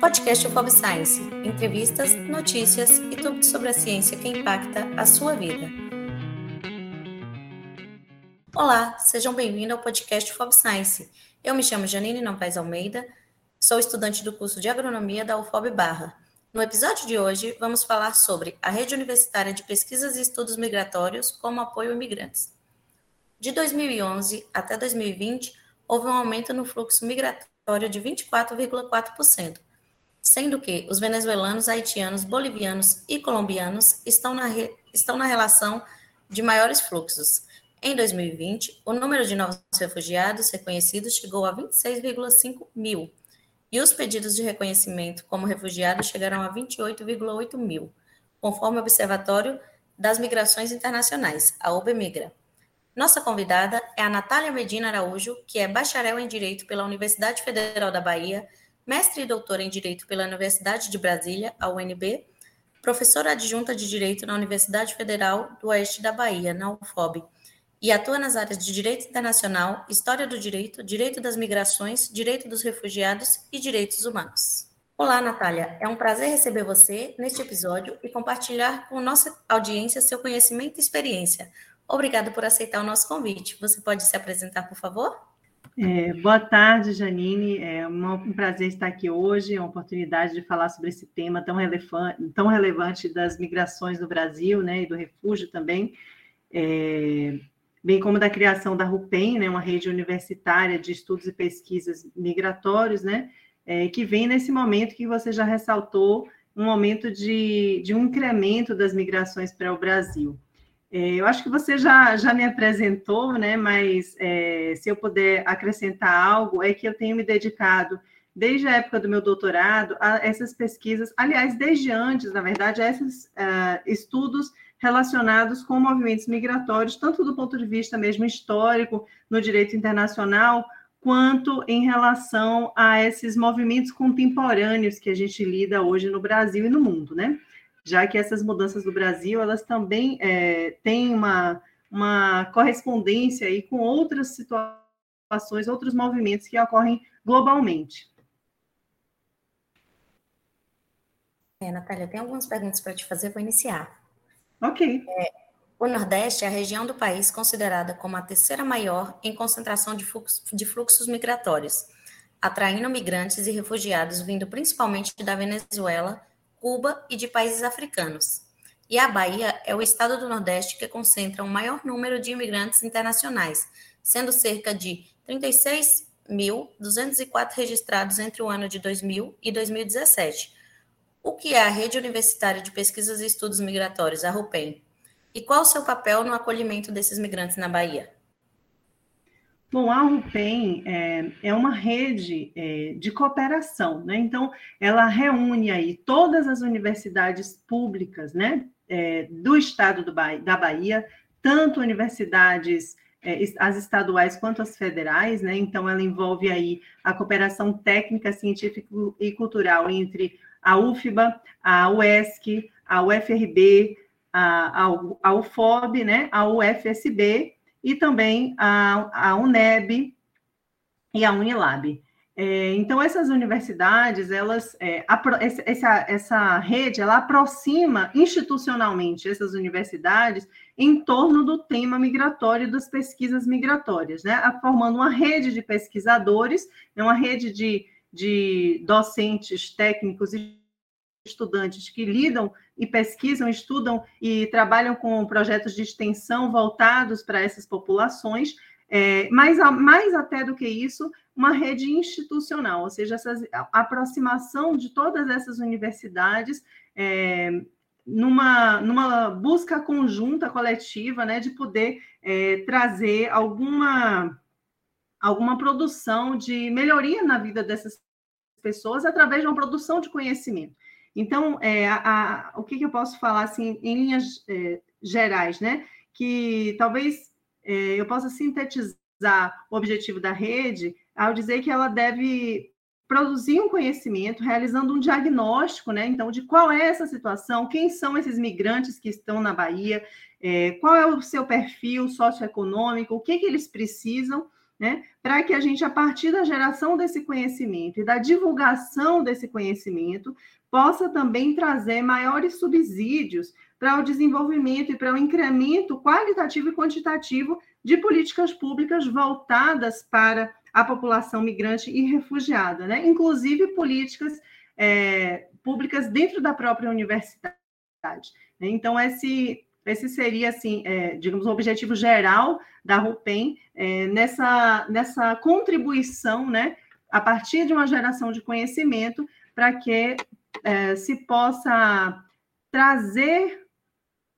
Podcast UFOB Science. Entrevistas, notícias e tudo sobre a ciência que impacta a sua vida. Olá, sejam bem-vindos ao podcast UFOB Science. Eu me chamo Janine Novaes Almeida, sou estudante do curso de Agronomia da UFOB Barra. No episódio de hoje, vamos falar sobre a Rede Universitária de Pesquisas e Estudos Migratórios como apoio a imigrantes. De 2011 até 2020, houve um aumento no fluxo migratório de 24,4%, sendo que os venezuelanos, haitianos, bolivianos e colombianos estão na, re... estão na relação de maiores fluxos. Em 2020, o número de novos refugiados reconhecidos chegou a 26,5 mil, e os pedidos de reconhecimento como refugiados chegaram a 28,8 mil, conforme o Observatório das Migrações Internacionais, a OBMigra. Nossa convidada é a Natália Medina Araújo, que é bacharel em Direito pela Universidade Federal da Bahia, mestre e doutora em Direito pela Universidade de Brasília, a UNB, professora adjunta de Direito na Universidade Federal do Oeste da Bahia, na UFOB, e atua nas áreas de Direito Internacional, História do Direito, Direito das Migrações, Direito dos Refugiados e Direitos Humanos. Olá, Natália. É um prazer receber você neste episódio e compartilhar com nossa audiência seu conhecimento e experiência. Obrigada por aceitar o nosso convite. Você pode se apresentar, por favor? É, boa tarde, Janine. É um prazer estar aqui hoje, é uma oportunidade de falar sobre esse tema tão relevante, tão relevante das migrações no Brasil, né, e do refúgio também, é, bem como da criação da RUPEN, né, uma rede universitária de estudos e pesquisas migratórios, né, é, que vem nesse momento que você já ressaltou, um momento de, de um incremento das migrações para o Brasil. É, eu acho que você já, já me apresentou, né? Mas é, se eu puder acrescentar algo, é que eu tenho me dedicado desde a época do meu doutorado a essas pesquisas, aliás, desde antes, na verdade, a esses uh, estudos relacionados com movimentos migratórios, tanto do ponto de vista mesmo histórico, no direito internacional, quanto em relação a esses movimentos contemporâneos que a gente lida hoje no Brasil e no mundo, né? Já que essas mudanças do Brasil, elas também é, têm uma, uma correspondência aí com outras situações, outros movimentos que ocorrem globalmente. É, Natália, tem algumas perguntas para te fazer, vou iniciar. Ok. É, o Nordeste é a região do país considerada como a terceira maior em concentração de, fluxos, de fluxos migratórios, atraindo migrantes e refugiados vindo principalmente da Venezuela, Cuba e de países africanos. E a Bahia é o estado do Nordeste que concentra o maior número de imigrantes internacionais, sendo cerca de 36.204 registrados entre o ano de 2000 e 2017. O que é a Rede Universitária de Pesquisas e Estudos Migratórios, a RUPEM? E qual o seu papel no acolhimento desses migrantes na Bahia? Bom, a UPEM é, é uma rede é, de cooperação, né? Então, ela reúne aí todas as universidades públicas, né, é, do estado do ba da Bahia, tanto universidades as estaduais quanto as federais, né? Então, ela envolve aí a cooperação técnica, científica e cultural entre a UFBA, a UESC, a UFRB, a, a, a UFOB, né? A UFSB e também a, a UNEB e a Unilab. É, então, essas universidades, elas, é, essa, essa rede, ela aproxima institucionalmente essas universidades em torno do tema migratório e das pesquisas migratórias, né? formando uma rede de pesquisadores, né? uma rede de, de docentes, técnicos e estudantes que lidam e pesquisam, estudam e trabalham com projetos de extensão voltados para essas populações, é, mas mais até do que isso, uma rede institucional, ou seja, essa aproximação de todas essas universidades é, numa, numa busca conjunta, coletiva, né, de poder é, trazer alguma, alguma produção de melhoria na vida dessas pessoas através de uma produção de conhecimento. Então, é, a, a, o que, que, eu posso falar assim, em linhas é, gerais, né? Que talvez é, eu possa sintetizar o objetivo da rede ao dizer que ela deve produzir um conhecimento, realizando um diagnóstico, né? Então, de qual é essa situação, quem são esses migrantes que estão na Bahia, é, qual é o seu perfil socioeconômico, o que, que eles precisam, né, para que a gente, a partir da geração desse conhecimento e da divulgação desse conhecimento, possa também trazer maiores subsídios para o desenvolvimento e para o incremento qualitativo e quantitativo de políticas públicas voltadas para a população migrante e refugiada, né? inclusive políticas é, públicas dentro da própria universidade. Né? Então, esse, esse seria, assim, é, digamos, o objetivo geral da RUPEN é, nessa, nessa contribuição, né, a partir de uma geração de conhecimento, para que é, se possa trazer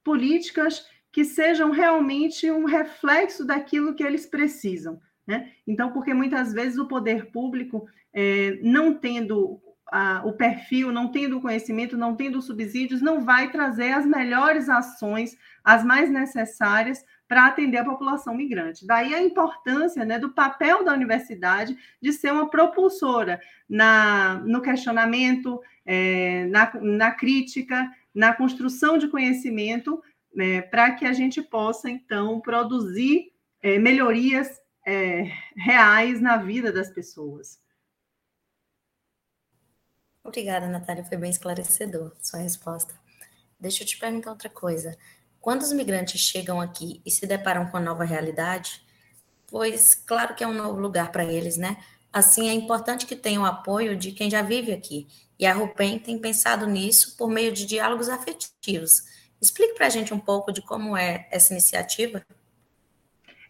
políticas que sejam realmente um reflexo daquilo que eles precisam. Né? Então, porque muitas vezes o poder público, é, não tendo a, o perfil, não tendo conhecimento, não tendo subsídios, não vai trazer as melhores ações, as mais necessárias para atender a população migrante. Daí a importância né, do papel da universidade de ser uma propulsora na, no questionamento, é, na, na crítica, na construção de conhecimento, né, para que a gente possa, então, produzir é, melhorias é, reais na vida das pessoas. Obrigada, Natália, foi bem esclarecedor sua resposta. Deixa eu te perguntar outra coisa. Quando os migrantes chegam aqui e se deparam com a nova realidade, pois claro que é um novo lugar para eles, né? Assim, é importante que tenham apoio de quem já vive aqui. E a RUPEN tem pensado nisso por meio de diálogos afetivos. Explique para a gente um pouco de como é essa iniciativa.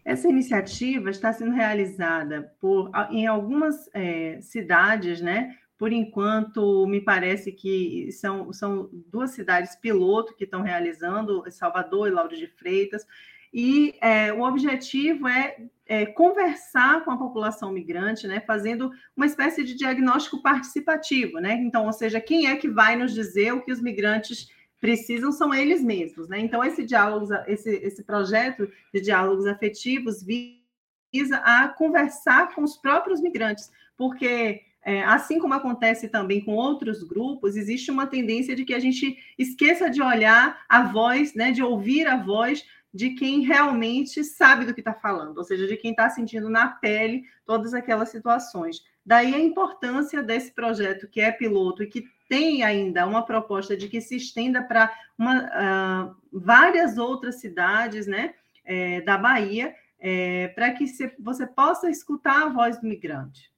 Essa iniciativa está sendo realizada por, em algumas é, cidades, né? Por enquanto, me parece que são, são duas cidades piloto que estão realizando, Salvador e Lauro de Freitas, e é, o objetivo é, é, conversar com a população migrante, né, fazendo uma espécie de diagnóstico participativo, né? Então, ou seja, quem é que vai nos dizer o que os migrantes precisam são eles mesmos, né? Então, esse diálogo, esse, esse projeto de diálogos afetivos visa a conversar com os próprios migrantes, porque é, assim como acontece também com outros grupos, existe uma tendência de que a gente esqueça de olhar a voz, né, de ouvir a voz de quem realmente sabe do que está falando, ou seja, de quem está sentindo na pele todas aquelas situações. Daí a importância desse projeto que é piloto e que tem ainda uma proposta de que se estenda para uh, várias outras cidades né, é, da Bahia, é, para que se, você possa escutar a voz do migrante.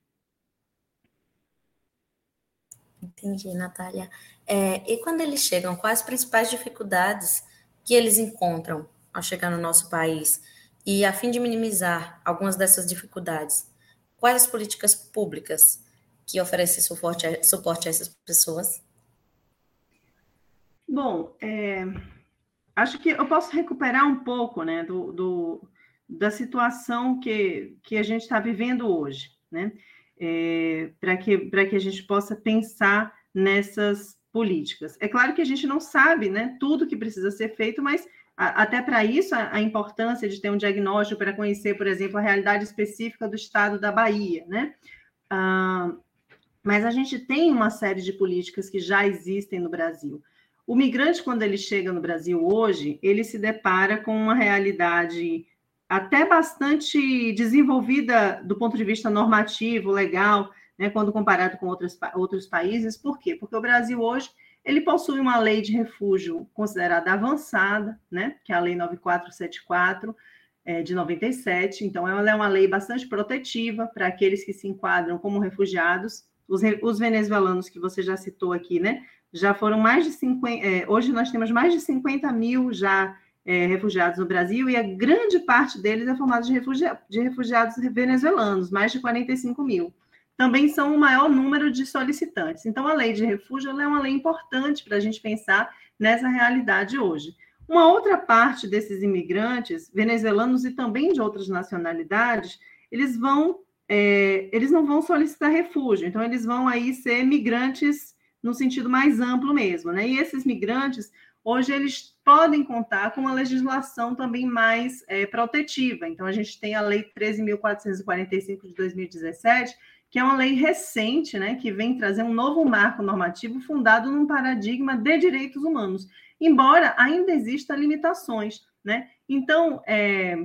Entendi, Natália. É, e quando eles chegam, quais as principais dificuldades que eles encontram ao chegar no nosso país? E a fim de minimizar algumas dessas dificuldades, quais as políticas públicas que oferecem suporte a, suporte a essas pessoas? Bom, é, acho que eu posso recuperar um pouco né, do, do da situação que, que a gente está vivendo hoje. Né? É, para que, que a gente possa pensar nessas políticas. É claro que a gente não sabe né, tudo que precisa ser feito, mas a, até para isso a, a, importância de ter um diagnóstico para conhecer, por exemplo, a realidade específica do estado da Bahia. Né? Ah, mas a gente tem uma série de políticas que já existem no Brasil. O migrante, quando ele chega no Brasil hoje, ele se depara com uma realidade até bastante desenvolvida do ponto de vista normativo, legal, né, quando comparado com outros, outros países. Por quê? Porque o Brasil hoje ele possui uma lei de refúgio considerada avançada, né, que é a Lei 9474 é, de 97. Então, ela é uma lei bastante protetiva para aqueles que se enquadram como refugiados. Os, os, venezuelanos que você já citou aqui, né, já foram mais de 50. É, hoje nós temos mais de 50 mil já é, refugiados no Brasil, e a grande parte deles é formada de, refugia de refugiados venezuelanos, mais de 45 mil. Também são o maior número de solicitantes. Então, a lei de refúgio é uma lei importante para a gente pensar nessa realidade hoje. Uma outra parte desses imigrantes, venezuelanos e também de outras nacionalidades, eles vão, é, eles não vão solicitar refúgio, então eles vão aí ser migrantes no sentido mais amplo mesmo, né? E esses migrantes hoje eles podem contar com uma legislação também mais é, protetiva. Então, a gente tem a Lei 13.445 de 2017, que é uma lei recente, né, que vem trazer um novo marco normativo fundado num paradigma de direitos humanos, embora ainda exista limitações, né? Então, é,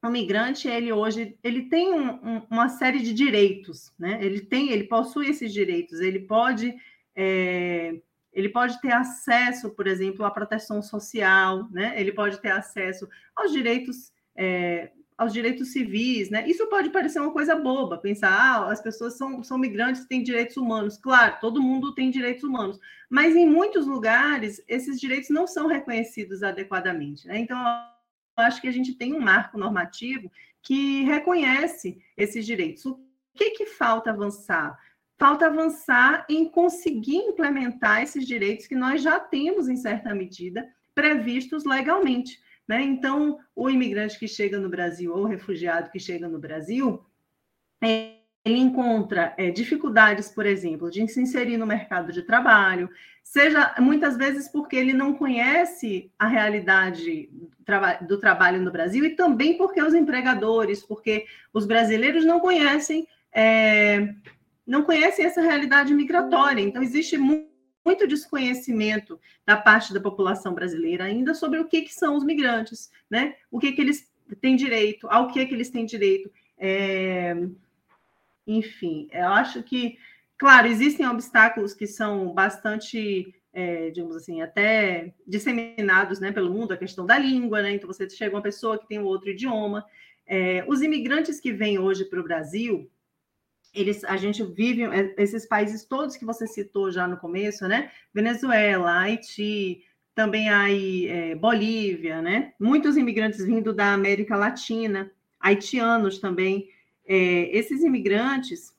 o migrante, ele hoje, ele tem um, um, uma série de direitos, né? Ele tem, ele possui esses direitos, ele pode, é, ele pode ter acesso, por exemplo, à proteção social, né? Ele pode ter acesso aos direitos, é, aos direitos civis, né? Isso pode parecer uma coisa boba, pensar, ah, as pessoas são, são migrantes, têm direitos humanos. Claro, todo mundo tem direitos humanos, mas em muitos lugares esses direitos não são reconhecidos adequadamente, né? Então, acho que a gente tem um marco normativo que reconhece esses direitos. O que, que falta avançar? Falta avançar em conseguir implementar esses direitos que nós já temos, em certa medida, previstos legalmente. Né? Então, o imigrante que chega no Brasil ou o refugiado que chega no Brasil, ele encontra é, dificuldades, por exemplo, de se inserir no mercado de trabalho, seja muitas vezes porque ele não conhece a realidade do trabalho no Brasil e também porque os empregadores, porque os brasileiros não conhecem é, não conhecem essa realidade migratória. Então existe muito desconhecimento da parte da população brasileira ainda sobre o que, que são os migrantes, né? O que, que eles têm direito, ao que, que eles têm direito. É, enfim, eu acho que, claro, existem obstáculos que são bastante, é, digamos assim, até disseminados né, pelo mundo, a questão da língua, né? Então, você chega uma pessoa que tem um outro idioma. É, os imigrantes que vêm hoje para o Brasil, eles, a gente vive é, esses países todos que você citou já no começo, né? Venezuela, Haiti, também aí é, Bolívia, né? Muitos imigrantes vindo da América Latina, haitianos também. É, esses imigrantes,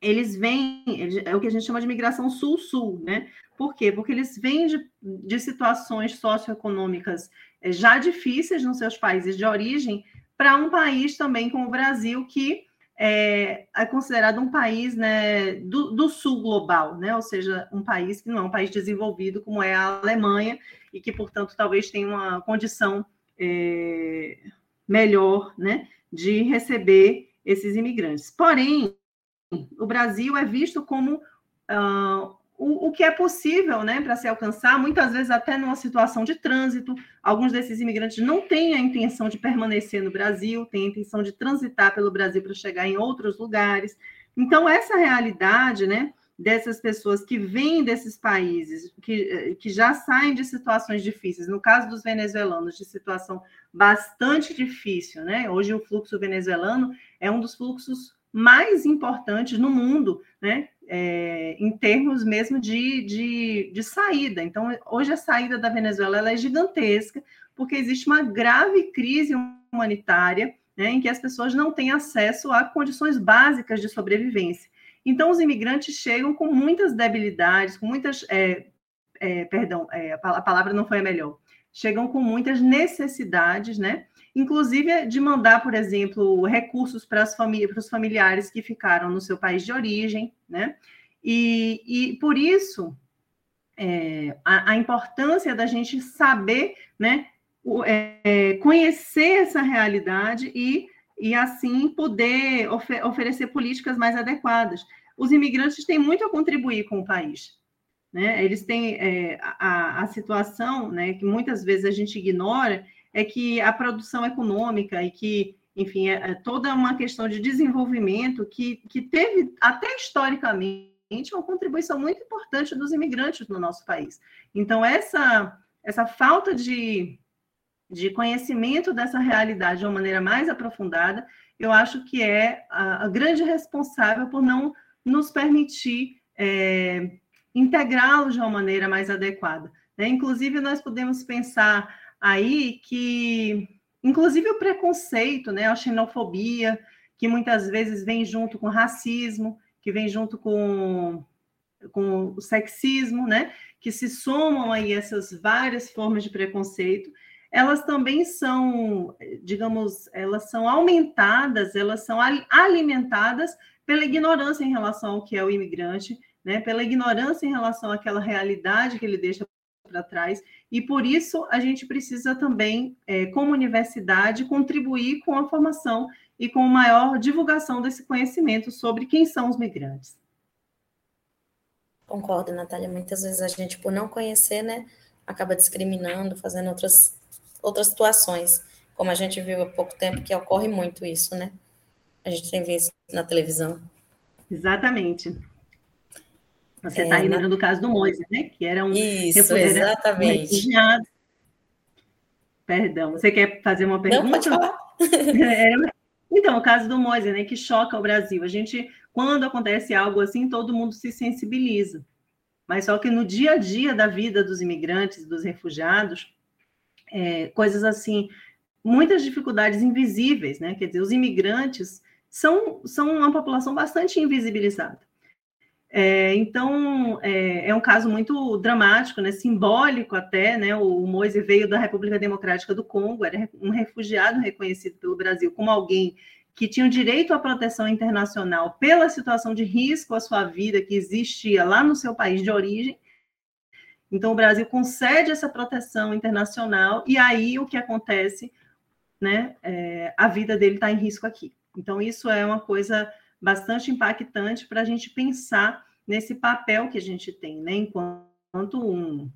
eles vêm, é o que a gente chama de migração sul-sul, né? Por quê? Porque eles vêm de, de situações socioeconômicas é, já difíceis nos seus países de origem para um país também como o Brasil, que é, é considerado um país né, do, do, sul global, né? ou seja, um país que não é um país desenvolvido como é a Alemanha e que, portanto, talvez tenha uma condição é, melhor né, de receber esses imigrantes. Porém, o Brasil é visto como uh, o, o, que é possível né, para se alcançar, muitas vezes até numa situação de trânsito. Alguns desses imigrantes não têm a intenção de permanecer no Brasil, têm a intenção de transitar pelo Brasil para chegar em outros lugares. Então, essa realidade né, dessas pessoas que vêm desses países, que, que já saem de situações difíceis, no caso dos venezuelanos, de situação bastante difícil, né? Hoje o fluxo venezuelano é um dos fluxos mais importantes no mundo, né? É, em termos mesmo de, de, de, saída. Então, hoje a saída da Venezuela é gigantesca, porque existe uma grave crise humanitária né, em que as pessoas não têm acesso a condições básicas de sobrevivência. Então, os imigrantes chegam com muitas debilidades, com muitas. É, é, perdão, é, a palavra não foi a melhor. Chegam com muitas necessidades, né? Inclusive de mandar, por exemplo, recursos para, para os familiares que ficaram no seu país de origem, né? E, e por isso é, a, a, importância da gente saber, né? É, conhecer essa realidade e e assim poder ofer oferecer políticas mais adequadas. Os imigrantes têm muito a contribuir com o país. Né? Eles têm é, a, a situação né, que muitas vezes a gente ignora é que a produção econômica e que, enfim, é, é toda uma questão de desenvolvimento que, que teve até historicamente uma contribuição muito importante dos imigrantes no nosso país. Então, essa, essa falta de, de conhecimento dessa realidade de uma maneira mais aprofundada, eu acho que é a, a grande responsável por não nos permitir é, integrá-los de uma maneira mais adequada. Né? Inclusive, nós podemos pensar aí que, inclusive, o preconceito, né, a xenofobia, que muitas vezes vem junto com racismo, que vem junto com, com o sexismo, né, que se somam aí essas várias formas de preconceito, elas também são, digamos, elas são aumentadas, elas são alimentadas pela ignorância em relação ao que é o imigrante, né, pela ignorância em relação àquela realidade que ele deixa para trás, e por isso a gente precisa também, é, como universidade, contribuir com a formação e com maior divulgação desse conhecimento sobre quem são os migrantes. Concordo, Natália. Muitas vezes a gente, por não conhecer, né, acaba discriminando, fazendo outras outras situações. como a gente viu há pouco tempo que ocorre muito isso, né? A gente tem visto na televisão. Exatamente. Você está é, lembrando na... do caso do Moisés, né? Que era um Isso, exatamente. Perdão, você quer fazer uma pergunta? Não, pode falar. então, o caso do Moisés, né? Que choca o Brasil. A gente, quando acontece algo assim, todo mundo se sensibiliza. Mas só que no dia a dia da vida dos imigrantes, dos refugiados, é, coisas assim, muitas dificuldades invisíveis, né? Quer dizer, os imigrantes são, são uma população bastante invisibilizada. É, então, é, é, um caso muito dramático, né, simbólico até, né, o Moise veio da República Democrática do Congo, era um refugiado reconhecido pelo Brasil como alguém que tinha o direito à proteção internacional pela situação de risco à sua vida que existia lá no seu país de origem. Então, o Brasil concede essa proteção internacional e aí o que acontece, né, é, a vida dele está em risco aqui. Então, isso é uma coisa bastante impactante para a gente pensar nesse papel que a gente tem, né, enquanto um,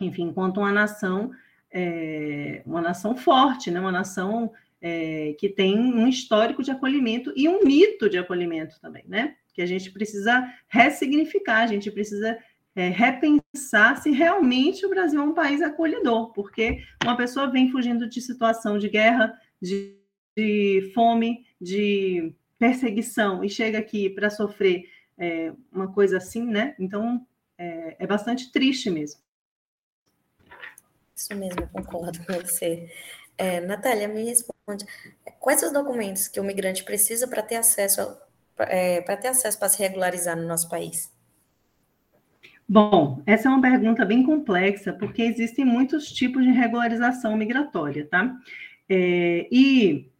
enfim, enquanto uma nação, é, uma nação forte, né, uma nação é, que tem um histórico de acolhimento e um mito de acolhimento também, né, que a gente precisa ressignificar, a gente precisa é, repensar se realmente o Brasil é um país acolhedor, porque uma pessoa vem fugindo de situação de guerra, de, de fome, de perseguição e chega aqui para sofrer é, uma coisa assim, né? Então é, é, bastante triste mesmo. Isso mesmo, eu concordo com você. É, Natália, me responde. Quais os documentos que o migrante precisa para ter acesso é, para ter acesso para se regularizar no nosso país? Bom, essa é uma pergunta bem complexa, porque existem muitos tipos de regularização migratória, tá? É, e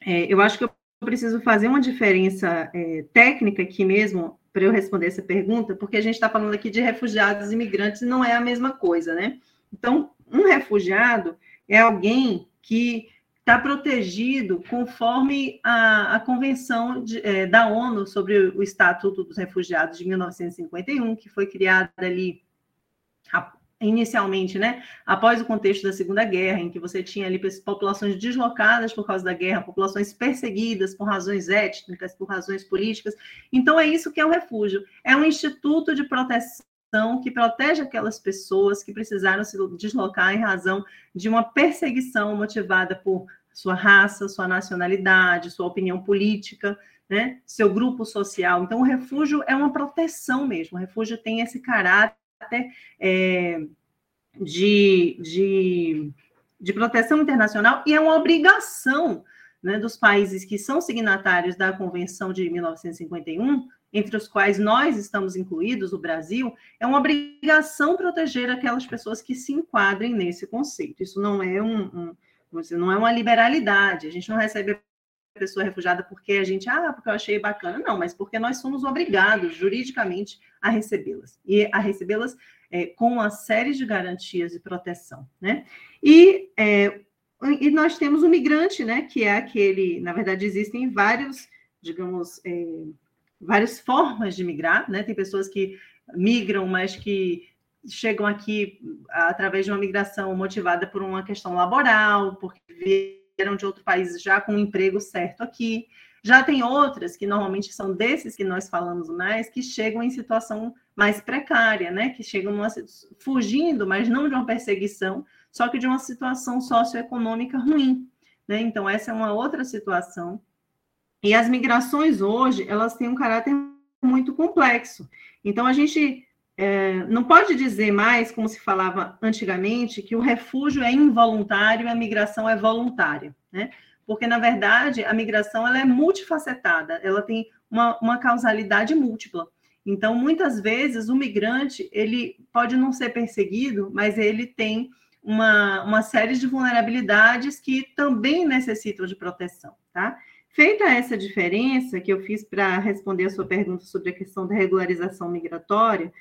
é, eu acho que eu preciso fazer uma diferença é, técnica aqui mesmo para eu responder essa pergunta, porque a gente está falando aqui de refugiados e imigrantes não é a mesma coisa, né? Então, um refugiado é alguém que está protegido conforme a, a Convenção de, é, da ONU sobre o Estatuto dos Refugiados de 1951, que foi criada ali inicialmente, né, após o contexto da Segunda Guerra, em que você tinha ali populações deslocadas por causa da guerra, populações perseguidas por razões étnicas, por razões políticas. Então é isso que é o refúgio. É um instituto de proteção que protege aquelas pessoas que precisaram se deslocar em razão de uma perseguição motivada por sua raça, sua nacionalidade, sua opinião política, né, seu grupo social. Então o refúgio é uma proteção mesmo. O refúgio tem esse caráter é, de, de, de proteção internacional e é uma obrigação né, dos países que são signatários da Convenção de 1951, entre os quais nós estamos incluídos, o Brasil, é uma obrigação proteger aquelas pessoas que se enquadrem nesse conceito. Isso não é um, um não é uma liberalidade. A gente não recebe pessoa refugiada porque a gente, ah, porque eu achei bacana. Não, mas porque nós somos obrigados juridicamente a recebê-las. E a recebê-las é, com uma série de garantias de proteção, né? E, é, e nós temos o migrante, né? Que é aquele, na verdade, existem vários, digamos, é, várias formas de migrar, né? Tem pessoas que migram, mas que chegam aqui através de uma migração motivada por uma questão laboral, porque vieram de outro país já com um emprego certo aqui. Já tem outras, que normalmente são desses que nós falamos mais, que chegam em situação mais precária, né? Que chegam numa, fugindo, mas não de uma perseguição, só que de uma situação socioeconômica ruim. Né? Então, essa é uma outra situação. E as migrações hoje, elas têm um caráter muito complexo. Então, a gente é, não pode dizer mais, como se falava antigamente, que o refúgio é involuntário e a migração é voluntária, né? Porque, na verdade, a migração ela é multifacetada, ela tem uma, uma causalidade múltipla. Então, muitas vezes, o migrante, ele pode não ser perseguido, mas ele tem uma, uma série de vulnerabilidades que também necessitam de proteção, tá? Feita essa diferença que eu fiz para responder a sua pergunta sobre a questão da regularização migratória,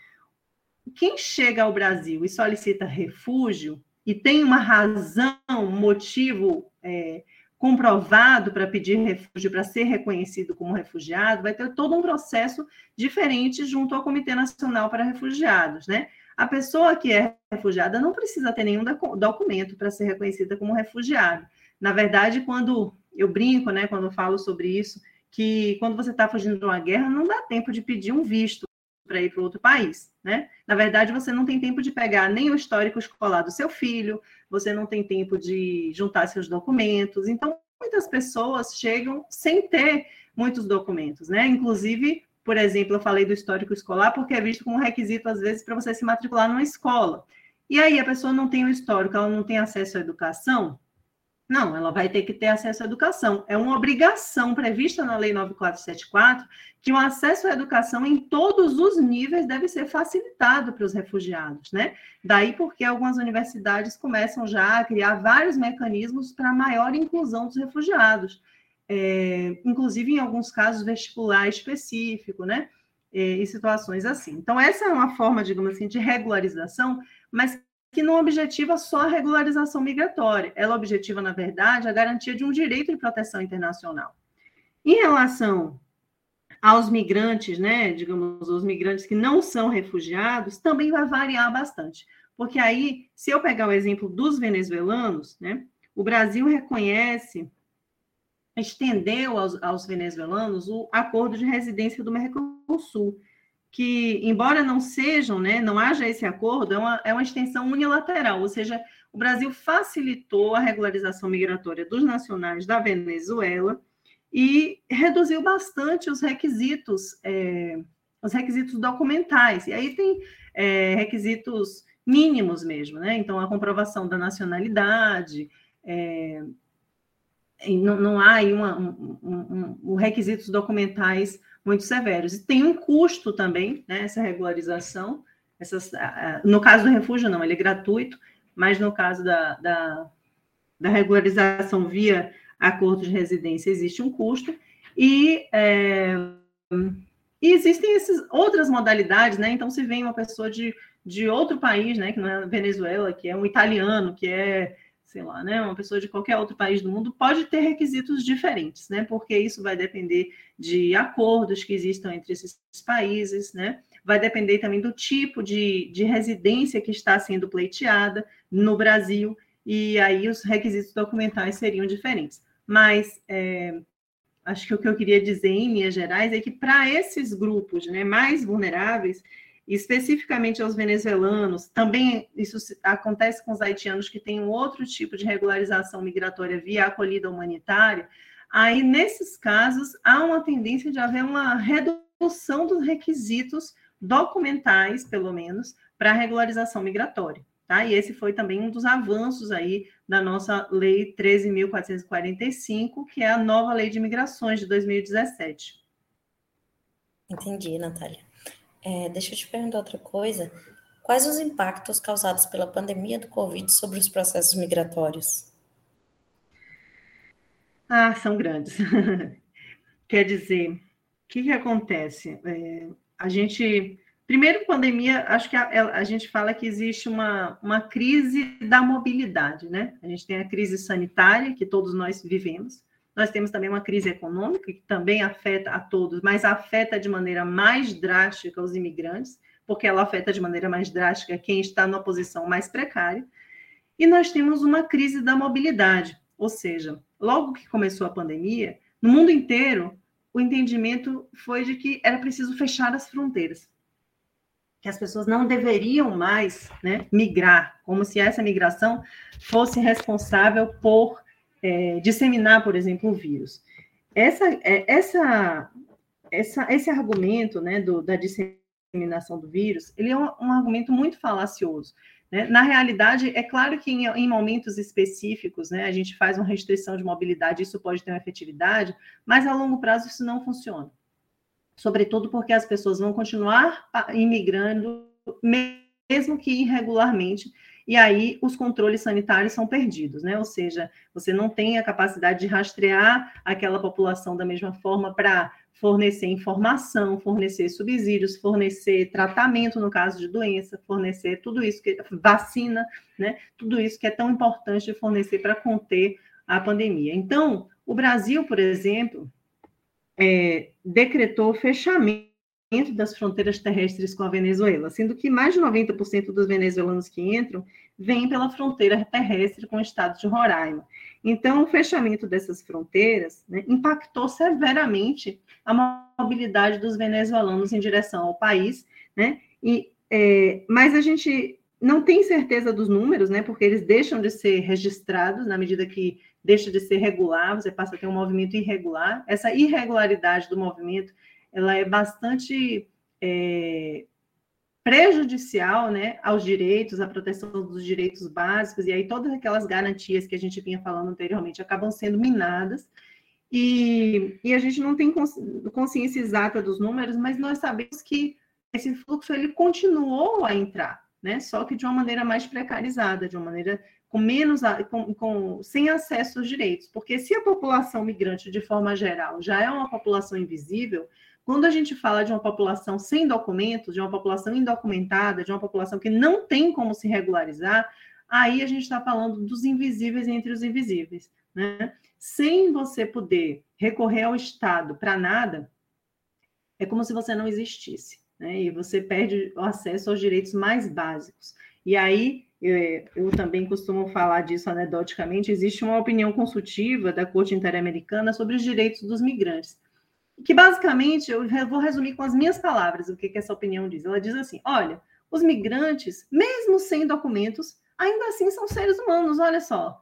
quem chega ao Brasil e solicita refúgio e tem uma razão, motivo é, comprovado para pedir refúgio, para ser reconhecido como refugiado, vai ter todo um processo diferente junto ao Comitê Nacional para Refugiados, né? A pessoa que é refugiada não precisa ter nenhum documento para ser reconhecida como refugiado. Na verdade, quando eu brinco, né, quando eu falo sobre isso, que quando você está fugindo de uma guerra, não dá tempo de pedir um visto para ir para outro país, né? Na verdade, você não tem tempo de pegar nem o histórico escolar do seu filho, você não tem tempo de juntar seus documentos. Então, muitas pessoas chegam sem ter muitos documentos, né? Inclusive, por exemplo, eu falei do histórico escolar porque é visto como requisito às vezes para você se matricular numa escola. E aí a pessoa não tem o histórico, ela não tem acesso à educação, não, ela vai ter que ter acesso à educação. É uma obrigação prevista na Lei 9474 que o acesso à educação em todos os níveis deve ser facilitado para os refugiados, né? Daí porque algumas universidades começam já a criar vários mecanismos para maior inclusão dos refugiados, é, inclusive em alguns casos vestibular específico, né? É, em situações assim. Então, essa é uma forma, digamos assim, de regularização, mas que não objetiva só a regularização migratória, ela objetiva, na verdade, a garantia de um direito de proteção internacional. Em relação aos migrantes, né, digamos, os migrantes que não são refugiados, também vai variar bastante. Porque aí, se eu pegar o exemplo dos venezuelanos, né, o Brasil reconhece, estendeu aos, aos venezuelanos o acordo de residência do Mercosul, que, embora não sejam, né, não haja esse acordo, é uma, é uma extensão unilateral, ou seja, o Brasil facilitou a regularização migratória dos nacionais da Venezuela e reduziu bastante os requisitos, é, os requisitos documentais. E aí tem é, requisitos mínimos mesmo, né? Então, a comprovação da nacionalidade, é, não, não, há aí uma, um, um, um, requisitos documentais muito severos. E tem um custo também, né, essa regularização. Essas, no caso do refúgio, não, ele é gratuito, mas no caso da, da, da regularização via acordo de residência, existe um custo. E, é, e existem essas outras modalidades, né? Então, se vem uma pessoa de, de outro país, né, que não é Venezuela, que é um italiano, que é sei lá, né, uma pessoa de qualquer outro país do mundo pode ter requisitos diferentes, né, porque isso vai depender de acordos que existam entre esses países, né, vai depender também do tipo de, de residência que está sendo pleiteada no Brasil, e aí os requisitos documentais seriam diferentes. Mas é, acho que o que eu queria dizer em linhas gerais é que para esses grupos né, mais vulneráveis, especificamente aos venezuelanos, também isso acontece com os haitianos que têm um outro tipo de regularização migratória via acolhida humanitária, aí nesses casos há uma tendência de haver uma redução dos requisitos documentais, pelo menos, para regularização migratória. Tá? E esse foi também um dos avanços aí da nossa Lei 13.445, que é a nova Lei de Imigrações de 2017. Entendi, Natália. É, deixa eu te perguntar outra coisa. Quais os impactos causados pela pandemia do Covid sobre os processos migratórios? Ah, são grandes. Quer dizer, o que, que acontece? É, a gente. Primeiro, pandemia, acho que a, a, gente fala que existe uma, uma crise da mobilidade, né? A gente tem a crise sanitária, que todos nós vivemos, nós temos também uma crise econômica que também afeta a todos, mas afeta de maneira mais drástica os imigrantes, porque ela afeta de maneira mais drástica quem está numa posição mais precária. E nós temos uma crise da mobilidade, ou seja, logo que começou a pandemia, no mundo inteiro, o entendimento foi de que era preciso fechar as fronteiras, que as pessoas não deveriam mais né, migrar, como se essa migração fosse responsável por é, disseminar, por exemplo, o vírus. Essa, é, essa, essa, esse argumento né, do, da disseminação do vírus, ele é um, um argumento muito falacioso. Né? Na realidade, é claro que em, em, momentos específicos, né, a gente faz uma restrição de mobilidade, isso pode ter uma efetividade, mas a longo prazo isso não funciona. Sobretudo porque as pessoas vão continuar imigrando, mesmo que irregularmente, e aí os controles sanitários são perdidos, né? Ou seja, você não tem a capacidade de rastrear aquela população da mesma forma para fornecer informação, fornecer subsídios, fornecer tratamento no caso de doença, fornecer tudo isso que vacina, né? Tudo isso que é tão importante de fornecer para conter a pandemia. Então, o Brasil, por exemplo, é, decretou fechamento das fronteiras terrestres com a Venezuela, sendo que mais de 90% dos venezuelanos que entram vêm pela fronteira terrestre com o estado de Roraima. Então, o fechamento dessas fronteiras né, impactou severamente a mobilidade dos venezuelanos em direção ao país, né? E, é, mas a gente não tem certeza dos números, né? Porque eles deixam de ser registrados na medida que deixa de ser regular, você passa a ter um movimento irregular. Essa irregularidade do movimento, ela é bastante é, prejudicial, né, aos direitos, à proteção dos direitos básicos, e aí todas aquelas garantias que a gente vinha falando anteriormente acabam sendo minadas, e, e a gente não tem consciência exata dos números, mas nós sabemos que esse fluxo ele continuou a entrar, né, só que de uma maneira mais precarizada, de uma maneira com menos, com, com, sem acesso aos direitos, porque se a população migrante, de forma geral, já é uma população invisível, quando a gente fala de uma população sem documentos, de uma população indocumentada, de uma população que não tem como se regularizar, aí a gente está falando dos invisíveis entre os invisíveis. Né? Sem você poder recorrer ao Estado para nada, é como se você não existisse. Né? E você perde o acesso aos direitos mais básicos. E aí, eu, eu, também costumo falar disso anedoticamente, existe uma opinião consultiva da Corte Interamericana sobre os direitos dos migrantes que basicamente eu vou resumir com as minhas palavras o que, que essa opinião diz. Ela diz assim: olha, os migrantes, mesmo sem documentos, ainda assim são seres humanos, olha só.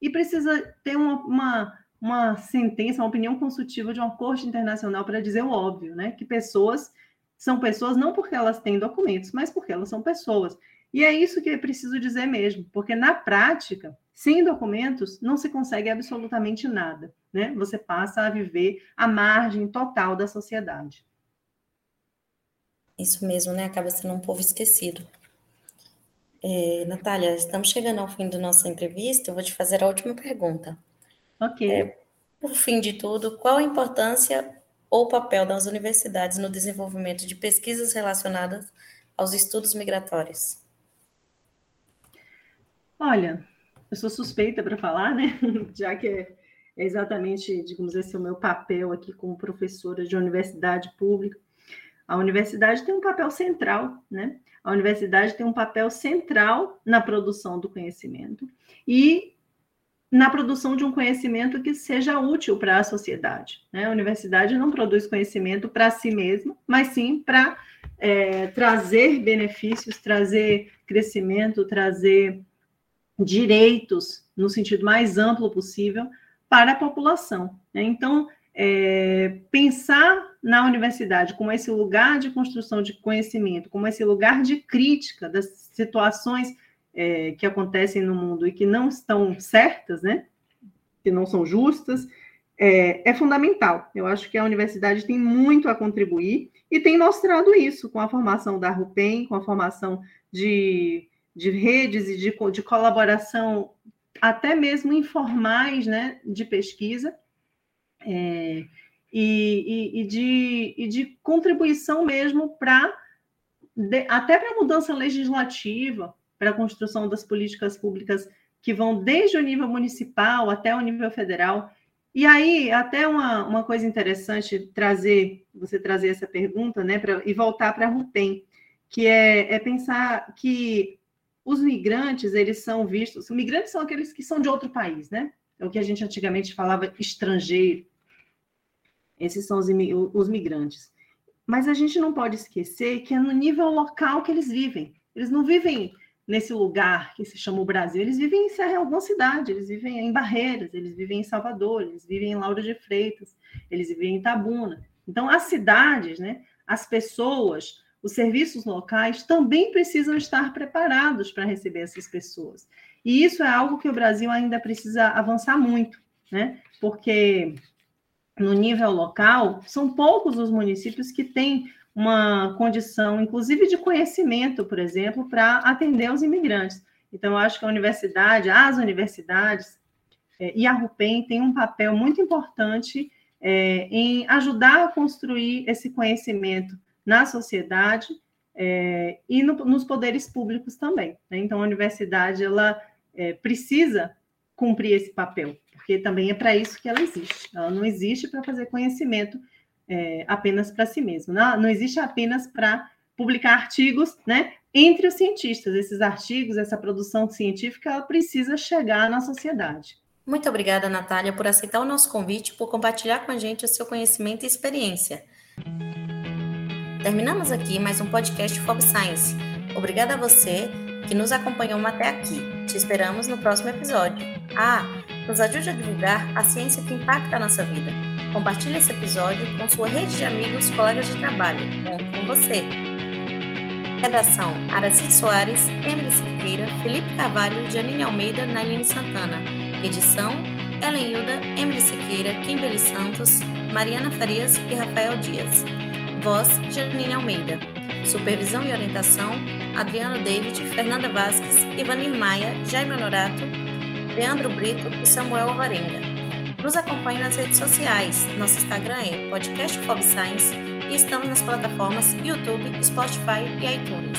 E precisa ter uma, uma, uma sentença, uma opinião consultiva de uma corte internacional para dizer o óbvio, né? Que pessoas são pessoas não porque elas têm documentos, mas porque elas são pessoas. E é isso que é preciso dizer mesmo, porque na prática, sem documentos, não se consegue absolutamente nada, né? Você passa a viver à margem total da sociedade. Isso mesmo, né? Acaba sendo um povo esquecido. É, Natália, estamos chegando ao fim da nossa entrevista. Eu vou te fazer a última pergunta. Ok. É, por fim de tudo, qual a importância ou papel das universidades no desenvolvimento de pesquisas relacionadas aos estudos migratórios? Olha, eu sou suspeita para falar, né? Já que é exatamente, digamos assim, o meu papel aqui como professora de universidade pública. A universidade tem um papel central, né? A universidade tem um papel central na produção do conhecimento e na produção de um conhecimento que seja útil para a sociedade. Né? A universidade não produz conhecimento para si mesma, mas sim para é, trazer benefícios, trazer crescimento, trazer direitos no sentido mais amplo possível para a população. Né? Então, é, pensar na universidade como esse lugar de construção de conhecimento, como esse lugar de crítica das situações é, que acontecem no mundo e que não estão certas, né? que não são justas, é, é, fundamental. Eu acho que a universidade tem muito a contribuir e tem mostrado isso com a formação da RUPEN, com a formação de de redes e de, de colaboração, até mesmo informais, né, de pesquisa, é, e, e, e, de, e de contribuição mesmo para, até para a mudança legislativa, para a construção das políticas públicas que vão desde o nível municipal até o nível federal. E aí, até uma, uma coisa interessante trazer, você trazer essa pergunta, né, pra, e voltar para a RUPEN, que é, é pensar que os migrantes, eles são vistos. Migrantes são aqueles que são de outro país, né? É o que a gente antigamente falava estrangeiro. Esses são os, os migrantes. Mas a gente não pode esquecer que é no nível local que eles vivem. Eles não vivem nesse lugar que se chama o Brasil. Eles vivem em Serra alguma cidade, eles vivem em Barreiras, eles vivem em Salvador, eles vivem em Lauro de Freitas, eles vivem em Itabuna. Então, as cidades, né, as pessoas, os serviços locais também precisam estar preparados para receber essas pessoas. E isso é algo que o Brasil ainda precisa avançar muito, né? Porque no nível local, são poucos os municípios que têm uma condição, inclusive de conhecimento, por exemplo, para atender os imigrantes. Então, eu acho que a universidade, as universidades é, e a RUPEN têm um papel muito importante é, em ajudar a construir esse conhecimento na sociedade é, e no, nos poderes públicos também. Né? Então, a universidade ela é, precisa cumprir esse papel, porque também é para isso que ela existe. Ela não existe para fazer conhecimento é, apenas para si mesma. Não, não existe apenas para publicar artigos, né? Entre os cientistas, esses artigos, essa produção científica, ela precisa chegar na sociedade. Muito obrigada, Natália, por aceitar o nosso convite e por compartilhar com a gente o seu conhecimento e experiência. Terminamos aqui mais um podcast Fob Science. Obrigada a você que nos acompanhou até aqui. Te esperamos no próximo episódio. Ah, nos ajude a divulgar a ciência que impacta a nossa vida. Compartilhe esse episódio com sua rede de amigos, colegas de trabalho. Conto com você. Redação: Araci Soares, Emily Siqueira, Felipe Carvalho, Janine Almeida, Naline Santana. Edição: Ellen Hilda, Emily Siqueira, Kimberly Santos, Mariana Farias e Rafael Dias. Voz: Janine Almeida. Supervisão e orientação: Adriano David, Fernanda Vasques, Ivanir Maia, Jaime Honorato, Leandro Brito e Samuel Alvarenga. Nos acompanhe nas redes sociais. Nosso Instagram é Podcast Science e estamos nas plataformas YouTube, Spotify e iTunes.